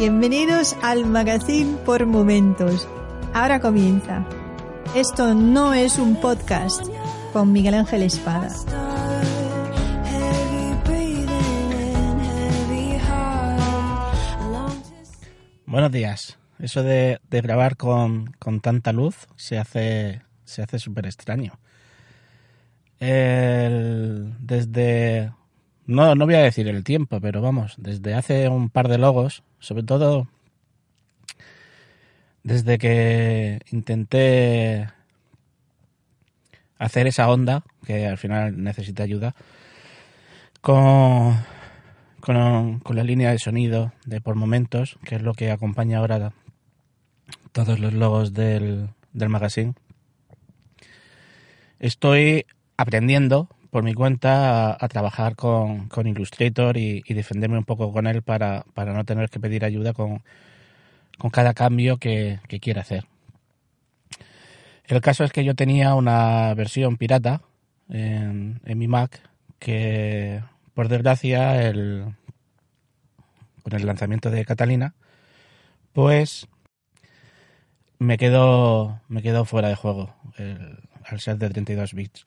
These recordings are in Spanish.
Bienvenidos al Magazine por Momentos. Ahora comienza. Esto no es un podcast con Miguel Ángel Espada. Buenos días. Eso de, grabar con, con, tanta luz se hace se hace súper extraño. El, desde no, no voy a decir el tiempo, pero vamos, desde hace un par de logos, sobre todo desde que intenté hacer esa onda, que al final necesita ayuda, con, con, con, la línea de sonido de por momentos, que es lo que acompaña ahora todos los logos del, del magazine. Estoy aprendiendo por mi cuenta a, trabajar con, con Illustrator y, y, defenderme un poco con él para, para no tener que pedir ayuda con, con cada cambio que, que quiera hacer. El caso es que yo tenía una versión pirata en, en mi Mac que, por desgracia, el, con el lanzamiento de Catalina, pues me quedó, me quedó fuera de juego el, al ser de 32 bits.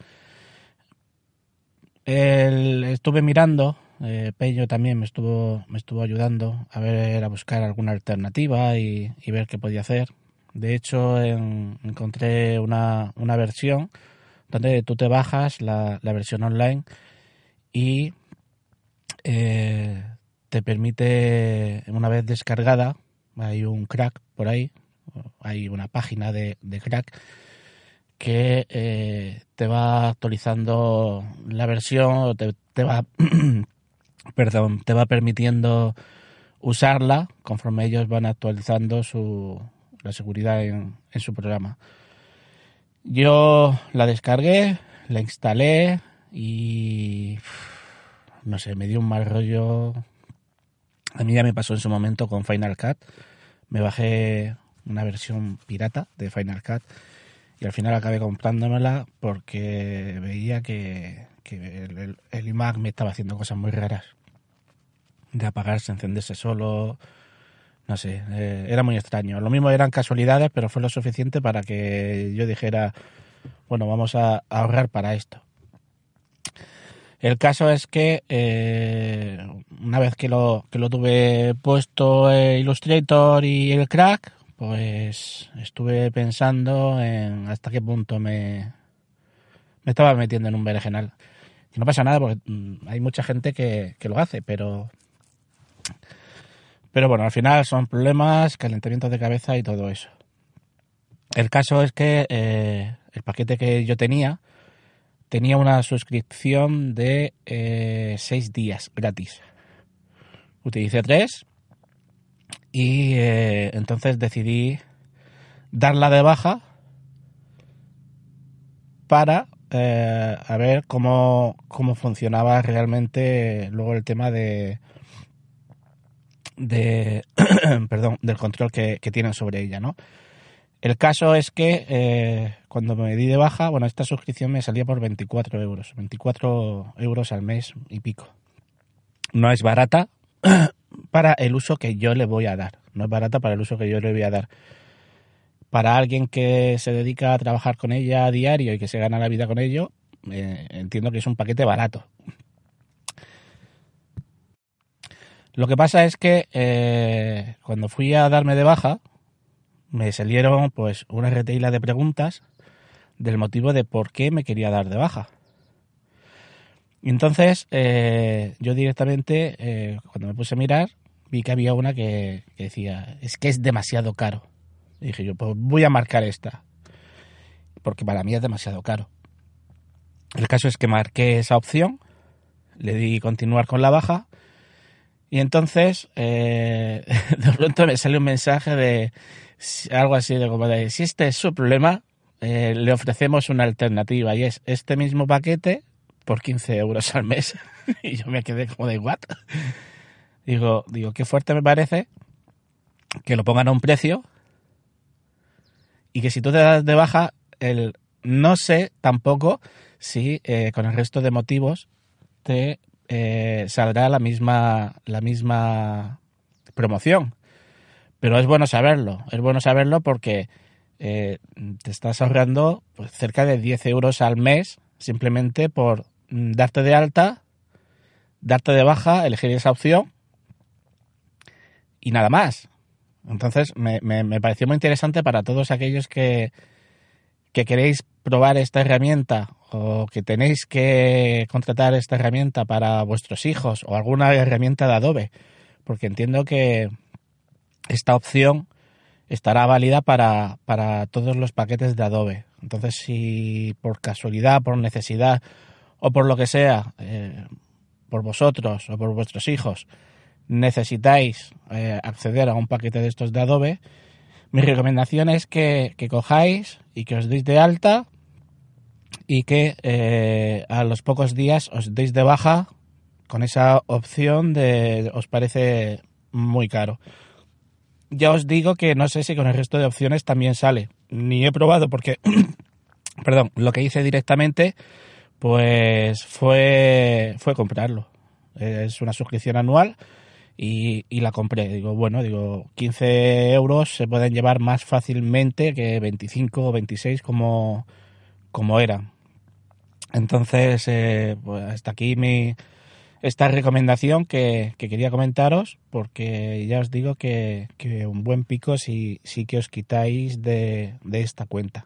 El, estuve mirando, eh, Pello también me estuvo, me estuvo ayudando a ver, a buscar alguna alternativa y, y ver qué podía hacer. De hecho, en, encontré una, una, versión donde tú te bajas la, la versión online y eh, te permite, una vez descargada, hay un crack por ahí, hay una página de crack que eh, te va actualizando la versión, te, te va, perdón, te va permitiendo usarla conforme ellos van actualizando su, la seguridad en, en su programa. Yo la descargué, la instalé y no sé, me dio un mal rollo. A mí ya me pasó en su momento con Final Cut. Me bajé una versión pirata de Final Cut y al final acabé comprándomela porque veía que, el, el, iMac me estaba haciendo cosas muy raras. De apagarse, encenderse solo. No sé, eh, era muy extraño. Lo mismo eran casualidades, pero fue lo suficiente para que yo dijera, bueno, vamos a, ahorrar para esto. El caso es que eh, una vez que lo, que lo tuve puesto Illustrator y el crack, pues estuve pensando en hasta qué punto me, me estaba metiendo en un berenjenal. Y no pasa nada porque mm, hay mucha gente que, que, lo hace, pero pero bueno, al final son problemas, calentamientos de cabeza y todo eso. El caso es que eh, el paquete que yo tenía tenía una suscripción de eh, seis días gratis. Utilicé tres y eh, entonces decidí darla de baja para eh, a ver cómo, cómo funcionaba realmente luego el tema de de perdón del control que, que, tienen sobre ella no el caso es que eh, cuando me di de baja bueno esta suscripción me salía por 24 euros 24 euros al mes y pico. No es barata para el uso que yo le voy a dar. No es barata para el uso que yo le voy a dar. Para alguien que se dedica a trabajar con ella a diario y que se gana la vida con ello, eh, entiendo que es un paquete barato. Lo que pasa es que eh, cuando fui a darme de baja, me salieron pues una retaila de preguntas del motivo de por qué me quería dar de baja. Y entonces eh, yo directamente, eh, cuando me puse a mirar, vi que había una que, decía, es que es demasiado caro. Dije yo, pues voy a marcar esta, porque para mí es demasiado caro. El caso es que marqué esa opción, le di continuar con la baja y entonces eh, de pronto me sale un mensaje de algo así de como de si este es su problema, eh, le ofrecemos una alternativa y es este mismo paquete por 15 euros al mes. y yo me quedé como de what? digo, digo, qué fuerte me parece que lo pongan a un precio y que si tú te das de baja, el no sé tampoco si eh, con el resto de motivos te eh, saldrá la misma, la misma promoción. Pero es bueno saberlo, es bueno saberlo porque eh, te estás ahorrando pues, cerca de 10 euros al mes simplemente por darte de alta, darte de baja, elegir esa opción y nada más. Entonces me, me, pareció muy interesante para todos aquellos que, que queréis probar esta herramienta o que tenéis que contratar esta herramienta para vuestros hijos o alguna herramienta de Adobe, porque entiendo que esta opción estará válida para, para todos los paquetes de Adobe. Entonces, si por casualidad, por necesidad o por lo que sea, eh, por vosotros o por vuestros hijos, necesitáis eh, acceder a un paquete de estos de Adobe, mi recomendación es que, cojáis y que os deis de alta y que eh, a los pocos días os deis de baja con esa opción de os parece muy caro. Ya os digo que no sé si con el resto de opciones también sale. Ni he probado porque, perdón, lo que hice directamente pues fue, fue comprarlo. Es una suscripción anual y, y, la compré. Digo, bueno, digo, 15 euros se pueden llevar más fácilmente que 25 o 26 como, como. Entonces, eh, pues hasta aquí mi, esta recomendación que, que, quería comentaros, porque ya os digo que, que un buen pico si, si que os quitáis de, de esta cuenta.